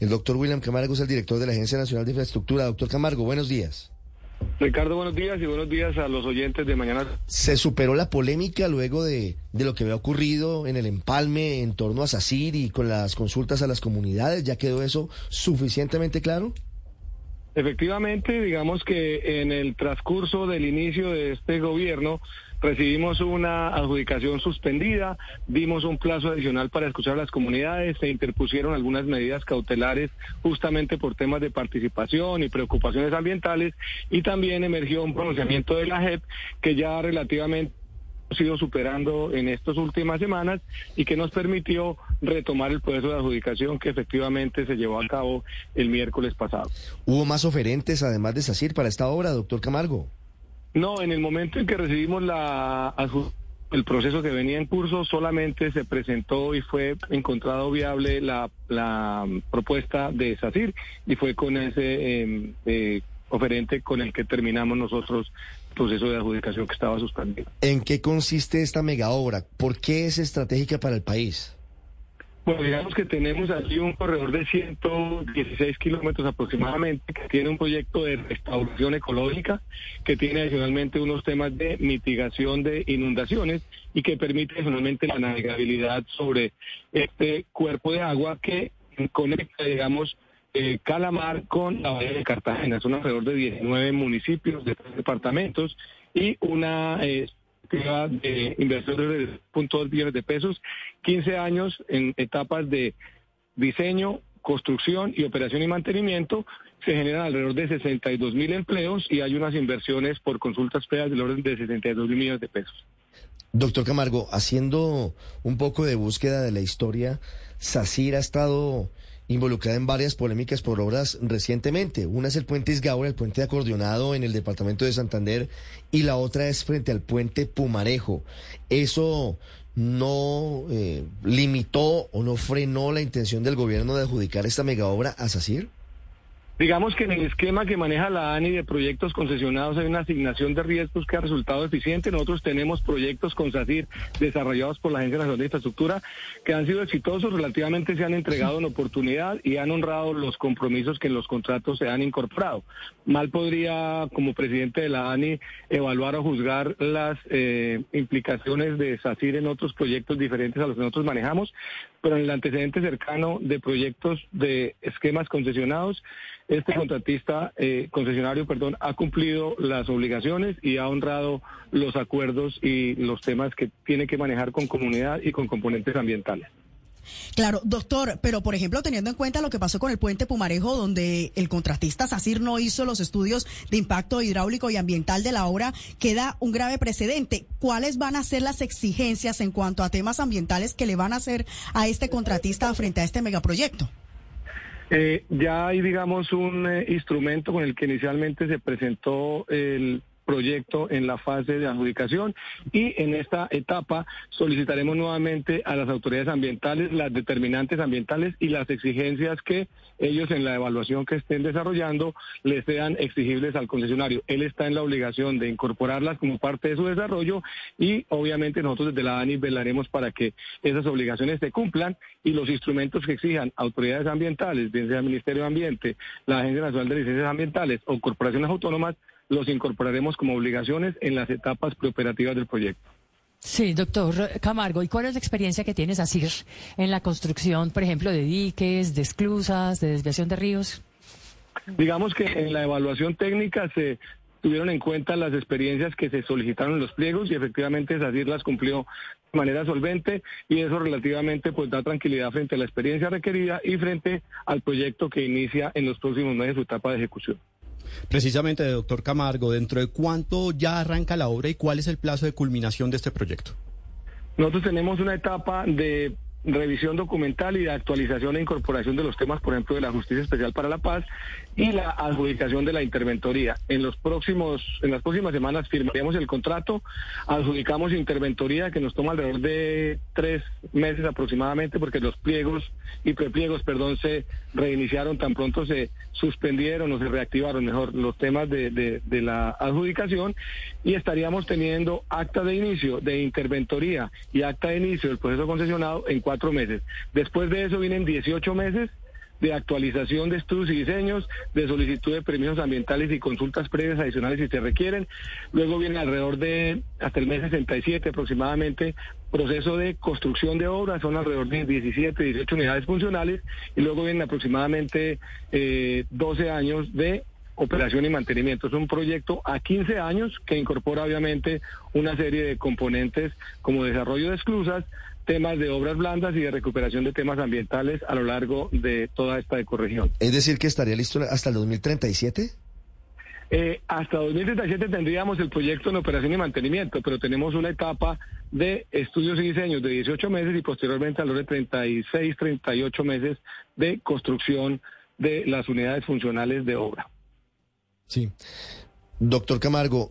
El doctor William Camargo es el director de la Agencia Nacional de Infraestructura. Doctor Camargo, buenos días. Ricardo, buenos días y buenos días a los oyentes de Mañana. ¿Se superó la polémica luego de, de lo que había ocurrido en el empalme en torno a SACIR y con las consultas a las comunidades? ¿Ya quedó eso suficientemente claro? Efectivamente, digamos que en el transcurso del inicio de este gobierno recibimos una adjudicación suspendida, dimos un plazo adicional para escuchar a las comunidades, se interpusieron algunas medidas cautelares justamente por temas de participación y preocupaciones ambientales y también emergió un pronunciamiento de la JEP que ya relativamente sido superando en estas últimas semanas y que nos permitió retomar el proceso de adjudicación que efectivamente se llevó a cabo el miércoles pasado. ¿Hubo más oferentes además de SACIR para esta obra, doctor Camargo? No, en el momento en que recibimos la el proceso que venía en curso solamente se presentó y fue encontrado viable la, la propuesta de SACIR y fue con ese em, eh, oferente con el que terminamos nosotros proceso de adjudicación que estaba suspendido. ¿En qué consiste esta mega obra? ¿Por qué es estratégica para el país? Bueno, digamos que tenemos allí un corredor de 116 kilómetros aproximadamente que tiene un proyecto de restauración ecológica, que tiene adicionalmente unos temas de mitigación de inundaciones y que permite adicionalmente la navegabilidad sobre este cuerpo de agua que conecta, digamos, eh, Calamar con la Bahía de Cartagena. Son alrededor de 19 municipios de tres departamentos y una eh, de inversión de 0.2 billones de pesos, 15 años en etapas de diseño, construcción y operación y mantenimiento, se generan alrededor de 62 mil empleos y hay unas inversiones por consultas previas del orden de 62 mil millones de pesos. Doctor Camargo, haciendo un poco de búsqueda de la historia, SACIR ha estado involucrada en varias polémicas por obras recientemente. Una es el puente Isgaura, el puente acordeonado en el departamento de Santander, y la otra es frente al puente Pumarejo. ¿Eso no eh, limitó o no frenó la intención del gobierno de adjudicar esta mega obra a SACIR? Digamos que en el esquema que maneja la ANI de proyectos concesionados hay una asignación de riesgos que ha resultado eficiente. Nosotros tenemos proyectos con SACIR desarrollados por la Agencia Nacional de Infraestructura que han sido exitosos, relativamente se han entregado en oportunidad y han honrado los compromisos que en los contratos se han incorporado. Mal podría, como presidente de la ANI, evaluar o juzgar las eh, implicaciones de SACIR en otros proyectos diferentes a los que nosotros manejamos, pero en el antecedente cercano de proyectos de esquemas concesionados, este contratista, eh, concesionario, perdón, ha cumplido las obligaciones y ha honrado los acuerdos y los temas que tiene que manejar con comunidad y con componentes ambientales. Claro, doctor, pero por ejemplo, teniendo en cuenta lo que pasó con el puente Pumarejo, donde el contratista SACIR no hizo los estudios de impacto hidráulico y ambiental de la obra, queda un grave precedente. ¿Cuáles van a ser las exigencias en cuanto a temas ambientales que le van a hacer a este contratista frente a este megaproyecto? Eh, ya hay, digamos, un eh, instrumento con el que inicialmente se presentó el proyecto en la fase de adjudicación y en esta etapa solicitaremos nuevamente a las autoridades ambientales las determinantes ambientales y las exigencias que ellos en la evaluación que estén desarrollando les sean exigibles al concesionario. Él está en la obligación de incorporarlas como parte de su desarrollo y obviamente nosotros desde la ANI velaremos para que esas obligaciones se cumplan y los instrumentos que exijan autoridades ambientales, bien sea el Ministerio de Ambiente, la Agencia Nacional de Licencias Ambientales o corporaciones autónomas, los incorporaremos como obligaciones en las etapas preoperativas del proyecto. Sí, doctor Camargo, ¿y cuál es la experiencia que tienes así en la construcción, por ejemplo, de diques, de esclusas, de desviación de ríos? Digamos que en la evaluación técnica se tuvieron en cuenta las experiencias que se solicitaron en los pliegos y efectivamente SACIR las cumplió de manera solvente y eso relativamente pues da tranquilidad frente a la experiencia requerida y frente al proyecto que inicia en los próximos meses su etapa de ejecución. Precisamente, doctor Camargo, ¿dentro de cuánto ya arranca la obra y cuál es el plazo de culminación de este proyecto? Nosotros tenemos una etapa de revisión documental y de actualización e incorporación de los temas, por ejemplo, de la Justicia Especial para la Paz y la adjudicación de la interventoría. En los próximos, en las próximas semanas firmaremos el contrato, adjudicamos interventoría que nos toma alrededor de tres meses aproximadamente, porque los pliegos y prepliegos, perdón, se reiniciaron tan pronto se suspendieron o se reactivaron mejor los temas de, de, de la adjudicación y estaríamos teniendo acta de inicio de interventoría y acta de inicio del proceso concesionado en cuatro meses. Después de eso vienen 18 meses de actualización de estudios y diseños, de solicitud de permisos ambientales y consultas previas adicionales si se requieren. Luego viene alrededor de, hasta el mes 67 aproximadamente, proceso de construcción de obras, son alrededor de 17, 18 unidades funcionales, y luego vienen aproximadamente eh, 12 años de operación y mantenimiento. Es un proyecto a 15 años que incorpora obviamente una serie de componentes como desarrollo de esclusas, temas de obras blandas y de recuperación de temas ambientales a lo largo de toda esta ecorregión. Es decir, que estaría listo hasta el 2037? Eh, hasta 2037 tendríamos el proyecto en operación y mantenimiento, pero tenemos una etapa de estudios y diseños de 18 meses y posteriormente a los de 36, 38 meses de construcción de las unidades funcionales de obra. Sí. Doctor Camargo,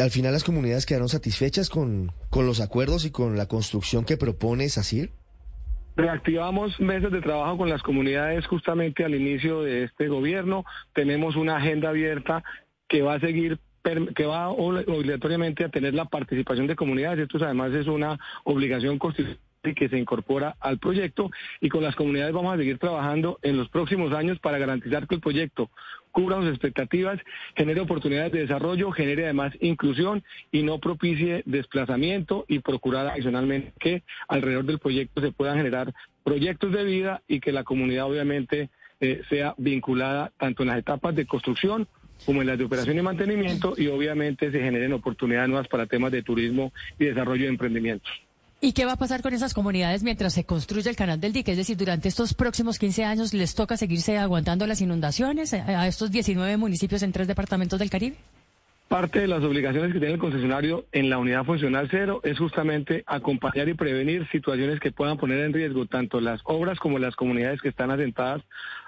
al final las comunidades quedaron satisfechas con, con los acuerdos y con la construcción que propone SACIR. Reactivamos meses de trabajo con las comunidades justamente al inicio de este gobierno. Tenemos una agenda abierta que va a seguir que va obligatoriamente a tener la participación de comunidades. Esto además es una obligación constitucional que se incorpora al proyecto y con las comunidades vamos a seguir trabajando en los próximos años para garantizar que el proyecto cubra sus expectativas, genere oportunidades de desarrollo, genere además inclusión y no propicie desplazamiento y procurar adicionalmente que alrededor del proyecto se puedan generar proyectos de vida y que la comunidad obviamente eh, sea vinculada tanto en las etapas de construcción como en las de operación y mantenimiento y obviamente se generen oportunidades nuevas para temas de turismo y desarrollo de emprendimientos. ¿Y qué va a pasar con esas comunidades mientras se construye el canal del dique? Es decir, durante estos próximos 15 años les toca seguirse aguantando las inundaciones a estos 19 municipios en tres departamentos del Caribe. Parte de las obligaciones que tiene el concesionario en la unidad funcional cero es justamente acompañar y prevenir situaciones que puedan poner en riesgo tanto las obras como las comunidades que están asentadas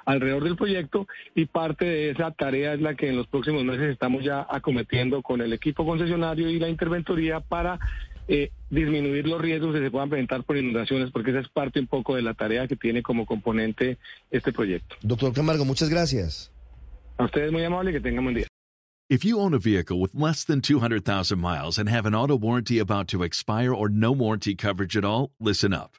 alrededor del proyecto y parte de esa tarea es la que en los próximos meses estamos ya acometiendo con el equipo concesionario y la interventoría para eh, disminuir los riesgos que se puedan presentar por inundaciones, porque esa es parte un poco de la tarea que tiene como componente este proyecto. Doctor Camargo, muchas gracias. A ustedes muy amable y que tengan buen día. If you own a vehicle with less than 200,000 miles and have an auto warranty about to expire or no warranty coverage at all, listen up.